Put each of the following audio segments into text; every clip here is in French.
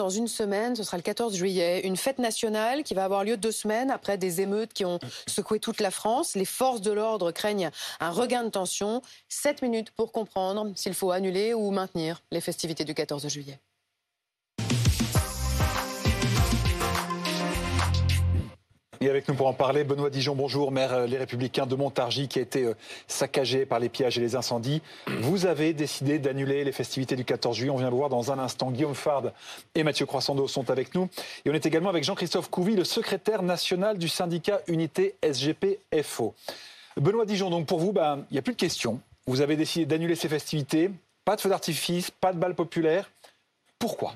dans une semaine, ce sera le 14 juillet, une fête nationale qui va avoir lieu deux semaines après des émeutes qui ont secoué toute la France. Les forces de l'ordre craignent un regain de tension. Sept minutes pour comprendre s'il faut annuler ou maintenir les festivités du 14 juillet. Et avec nous pour en parler, Benoît Dijon, bonjour, maire euh, Les Républicains de Montargis, qui a été euh, saccagé par les pillages et les incendies. Vous avez décidé d'annuler les festivités du 14 juillet. On vient le voir dans un instant. Guillaume Fard et Mathieu Croissando sont avec nous. Et on est également avec Jean-Christophe Couvi, le secrétaire national du syndicat Unité SGP-FO. Benoît Dijon, donc pour vous, ben, il n'y a plus de questions. Vous avez décidé d'annuler ces festivités. Pas de feux d'artifice, pas de balles populaires. Pourquoi?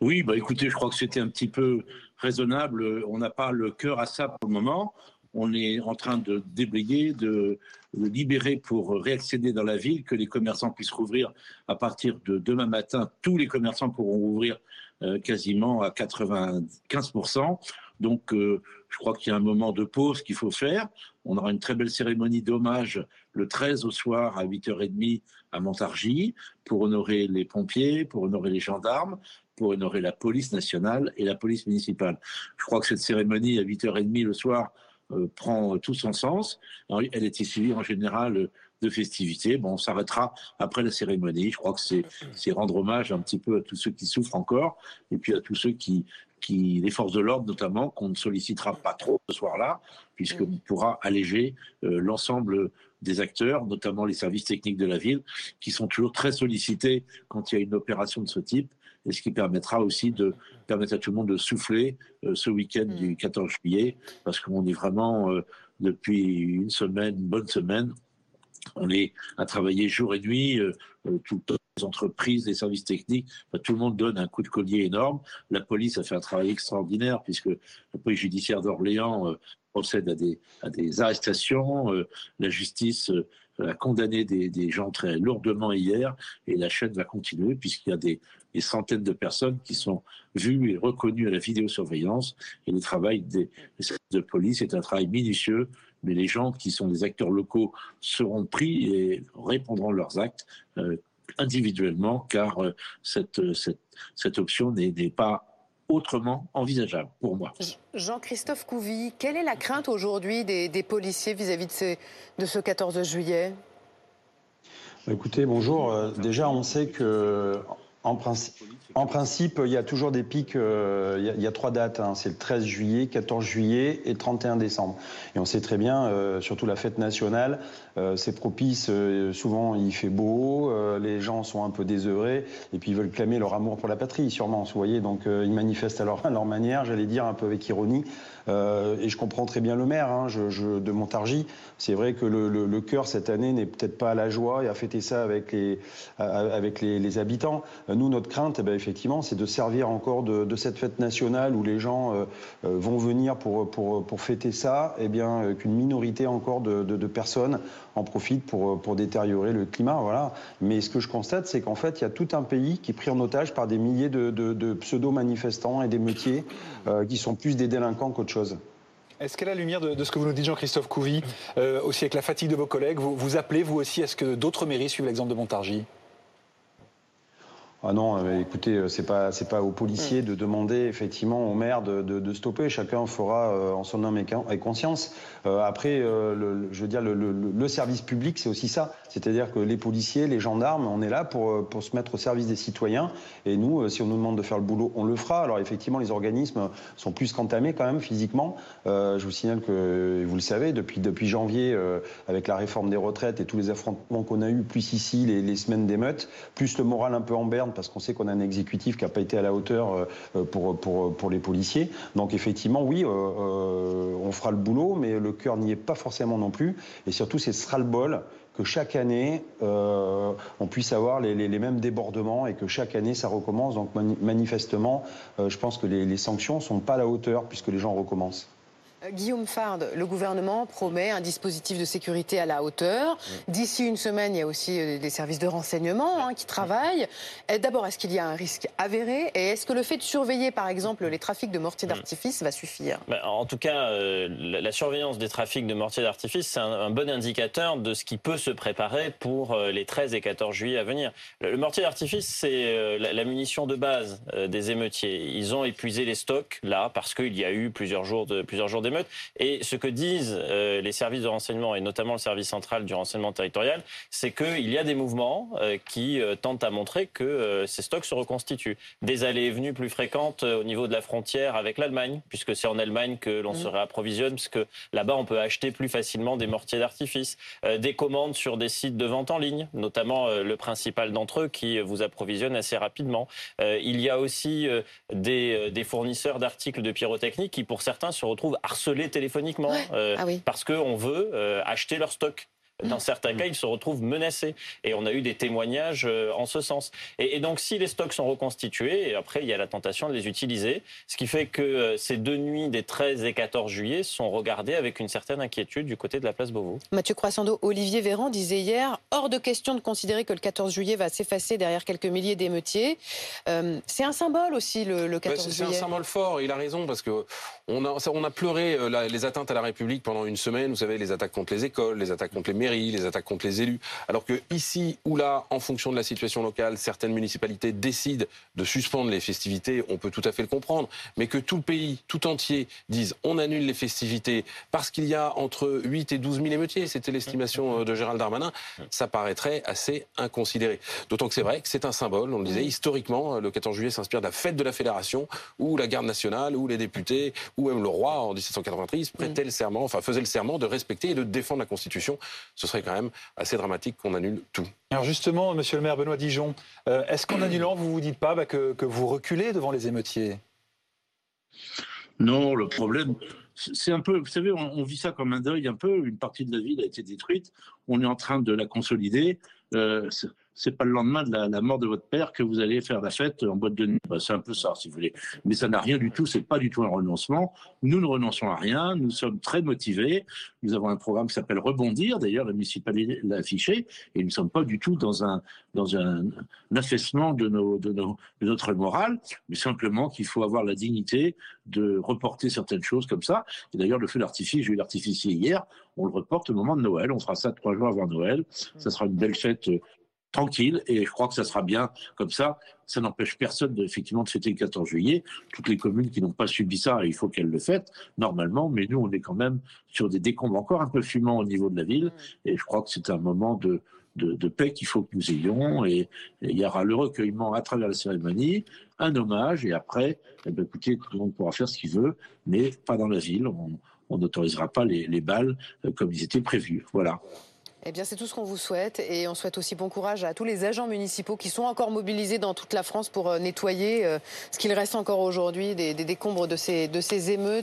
Oui, bah écoutez, je crois que c'était un petit peu raisonnable. On n'a pas le cœur à ça pour le moment. On est en train de déblayer, de, libérer pour réaccéder dans la ville, que les commerçants puissent rouvrir à partir de demain matin. Tous les commerçants pourront rouvrir euh, quasiment à 95%. Donc, euh, je crois qu'il y a un moment de pause qu'il faut faire. On aura une très belle cérémonie d'hommage le 13 au soir à 8h30 à Montargis pour honorer les pompiers, pour honorer les gendarmes, pour honorer la police nationale et la police municipale. Je crois que cette cérémonie à 8h30 le soir euh, prend tout son sens. Elle est suivie en général de festivités. Bon, on s'arrêtera après la cérémonie. Je crois que c'est rendre hommage un petit peu à tous ceux qui souffrent encore et puis à tous ceux qui, qui les forces de l'ordre notamment, qu'on ne sollicitera pas trop ce soir-là, puisqu'on pourra alléger euh, l'ensemble des acteurs, notamment les services techniques de la ville, qui sont toujours très sollicités quand il y a une opération de ce type et ce qui permettra aussi de permettre à tout le monde de souffler euh, ce week-end du 14 mm. juillet, parce qu'on est vraiment, euh, depuis une semaine, une bonne semaine, on est à travailler jour et nuit, euh, toutes les entreprises, les services techniques, tout le monde donne un coup de collier énorme. La police a fait un travail extraordinaire puisque la police judiciaire d'Orléans procède à des, à des arrestations. la justice a condamné des, gens très lourdement hier et la chaîne va continuer puisqu'il y a des, centaines de personnes qui sont vues et reconnues à la vidéosurveillance et le travail des, de police est un travail minutieux mais les gens qui sont des acteurs locaux seront pris et répondront leurs actes euh, individuellement car euh, cette, cette, cette option n'est pas autrement envisageable pour moi. Jean-Christophe Couvi, quelle est la crainte aujourd'hui des, policiers vis-à-vis de, de, ce 14 juillet? Écoutez, bonjour. Euh, déjà, on sait que en principe, il y a toujours des pics. Euh, il, y a, trois dates. Hein. C'est le 13 juillet, 14 juillet et 31 décembre. Et on sait très bien, euh, surtout la fête nationale, euh, c'est propice. souvent, il fait beau, les gens sont un peu désœuvrés et puis ils veulent clamer leur amour pour la patrie, sûrement. Vous voyez, donc ils manifestent à leur, manière, j'allais dire un peu avec ironie. et je comprends très bien le maire hein, de Montargis. C'est vrai que le, cœur cette année n'est peut-être pas à la joie et a fêté ça avec les habitants. Nous, notre crainte, eh ben, effectivement, c'est de servir encore de, cette fête nationale où les gens euh, euh, vont venir pour, fêter ça, eh bien euh, qu'une minorité encore de, personnes en profitent pour, pour détériorer le climat. Voilà. Mais ce que je constate, c'est qu'en fait, il y a tout un pays qui est pris en otage par des milliers de, pseudo-manifestants et des métiers qui sont plus des délinquants qu'autre chose. Est-ce qu'à la lumière de, ce que vous nous dites, Jean-Christophe Couvi, aussi avec la fatigue de vos collègues, vous, vous appelez vous aussi à ce que d'autres mairies suivent l'exemple de Montargis? Ah non, euh, écoutez, euh, c'est pas c'est pas aux policiers de demander effectivement au maire de, stopper. Chacun fera euh, en son âme et conscience. après, je veux dire, le, service public, c'est aussi ça. C'est-à-dire que les policiers, les gendarmes, on est là pour pour se mettre au service des citoyens. Et nous, si on nous demande de faire le boulot, on le fera. Alors effectivement, les organismes sont plus qu'entamés quand même physiquement. je vous signale que vous le savez, depuis depuis janvier, avec la réforme des retraites et tous les affrontements qu'on a eu, plus ici les, les semaines d'émeutes, plus le moral un peu en berne parce qu'on sait qu'on a un exécutif qui n'a pas été à la hauteur euh, euh, pour, pour, pour les policiers. Donc effectivement, oui, euh, on fera le boulot, mais le cœur n'y est pas forcément non plus. Et surtout, c'est sera le bol que chaque année, on puisse avoir les, les, mêmes débordements et que chaque année, ça recommence. Donc manifestement, je pense que les, les sanctions ne sont pas à la hauteur puisque les gens recommencent. Euh, Guillaume Fard, le gouvernement promet un dispositif de sécurité à la hauteur. D'ici une semaine, il y a aussi euh, des services de renseignement hein, qui travaillent. D'abord, est-ce qu'il y a un risque avéré? Et est-ce que le fait de surveiller, par exemple, les trafics de mortiers mm. d'artifice va suffire? Bah, En tout cas, euh, la, surveillance des trafics de mortiers d'artifice, c'est un, bon indicateur de ce qui peut se préparer pour les 13 et 14 juillet à venir. Le, mortier d'artifice, c'est la, munition de base des émeutiers. Ils ont épuisé les stocks là parce qu'il y a eu plusieurs jours de plusieurs jours et ce que disent euh, les services de renseignement, et notamment le service central du renseignement territorial, c'est qu'il y a des mouvements euh, qui euh, tentent à montrer que ces stocks se reconstituent. Des allées et venues plus fréquentes au niveau de la frontière avec l'Allemagne, puisque c'est en Allemagne que l'on mmh. se réapprovisionne, puisque là-bas on peut acheter plus facilement des mortiers d'artifice. des commandes sur des sites de vente en ligne, notamment le principal d'entre eux qui vous approvisionne assez rapidement. il y a aussi des, des fournisseurs d'articles de pyrotechnie qui, pour certains, se retrouvent harcelés téléphoniquement euh, ah parce qu'on veut euh, acheter leur stock. Dans certains cas, ils se retrouvent menacés. Et on a eu des témoignages euh, en ce sens. Et, donc, si les stocks sont reconstitués, et après, il y a la tentation de les utiliser. Ce qui fait que euh, ces deux nuits des 13 et 14 juillet sont regardées avec une certaine inquiétude du côté de la place Beauvau. Mathieu Croissando, Olivier Véran disait hier hors de question de considérer que le 14 juillet va s'effacer derrière quelques milliers d'émeutiers. Euh, c'est un symbole aussi, le, 14 juillet. C'est un symbole fort. Il a raison parce que on a, on a pleuré les atteintes à la République pendant une semaine. Vous savez, les attaques contre les écoles, les attaques contre les mairies les attaques contre les élus. Alors que ici ou là, en fonction de la situation locale, certaines municipalités décident de suspendre les festivités, on peut tout à fait le comprendre. Mais que tout le pays, tout entier, dise on annule les festivités parce qu'il y a entre 8 et 12 000 émeutiers, c'était l'estimation euh, de Gérald Darmanin, ça paraîtrait assez inconsidéré. D'autant que c'est vrai que c'est un symbole, on le disait, historiquement, euh, le 14 juillet s'inspire de la fête de la Fédération, où la garde nationale, où les députés, où même le roi en 1793 prêtait le serment, enfin faisait le serment de respecter et de défendre la Constitution. Ce serait quand même assez dramatique qu'on annule tout. Alors justement, monsieur le maire Benoît Dijon, euh, est-ce qu'en annulant, vous vous dites pas bah, que, vous reculez devant les émeutiers? Non, le problème, c'est un peu, vous savez, on, vit ça comme un deuil un peu. Une partie de la ville a été détruite. On est en train de la consolider. Euh, c'est pas le lendemain de la, mort de votre père que vous allez faire la fête en boîte de nuit. Bah, c'est un peu ça, si vous voulez. Mais ça n'a rien du tout, c'est pas du tout un renoncement. Nous ne renonçons à rien, nous sommes très motivés. Nous avons un programme qui s'appelle Rebondir, d'ailleurs, la municipalité l'a affiché, et nous ne sommes pas du tout dans un, dans un, affaissement de, nos, de, nos, de notre morale, mais simplement qu'il faut avoir la dignité de reporter certaines choses comme ça. Et d'ailleurs, le feu d'artifice, j'ai eu l'artificier hier, on le reporte au moment de Noël. On fera ça trois jours avant Noël. Ça sera une belle fête tranquille et je crois que ça sera bien comme ça. Ça n'empêche personne de, effectivement de fêter le 14 juillet. Toutes les communes qui n'ont pas subi ça, il faut qu'elles le fêtent normalement, mais nous on est quand même sur des décombres encore un peu fumants au niveau de la ville et je crois que c'est un moment de, de, paix qu'il faut que nous ayons et, il y aura le recueillement à travers la cérémonie, un hommage et après, eh bien, écoutez, tout le monde pourra faire ce qu'il veut, mais pas dans la ville. On n'autorisera pas les, les balles euh, comme ils étaient prévus. Voilà. Eh bien, c'est tout ce qu'on vous souhaite et on souhaite aussi bon courage à tous les agents municipaux qui sont encore mobilisés dans toute la France pour euh, nettoyer euh, ce qu'il reste encore aujourd'hui des, décombres de ces, de ces émeutes.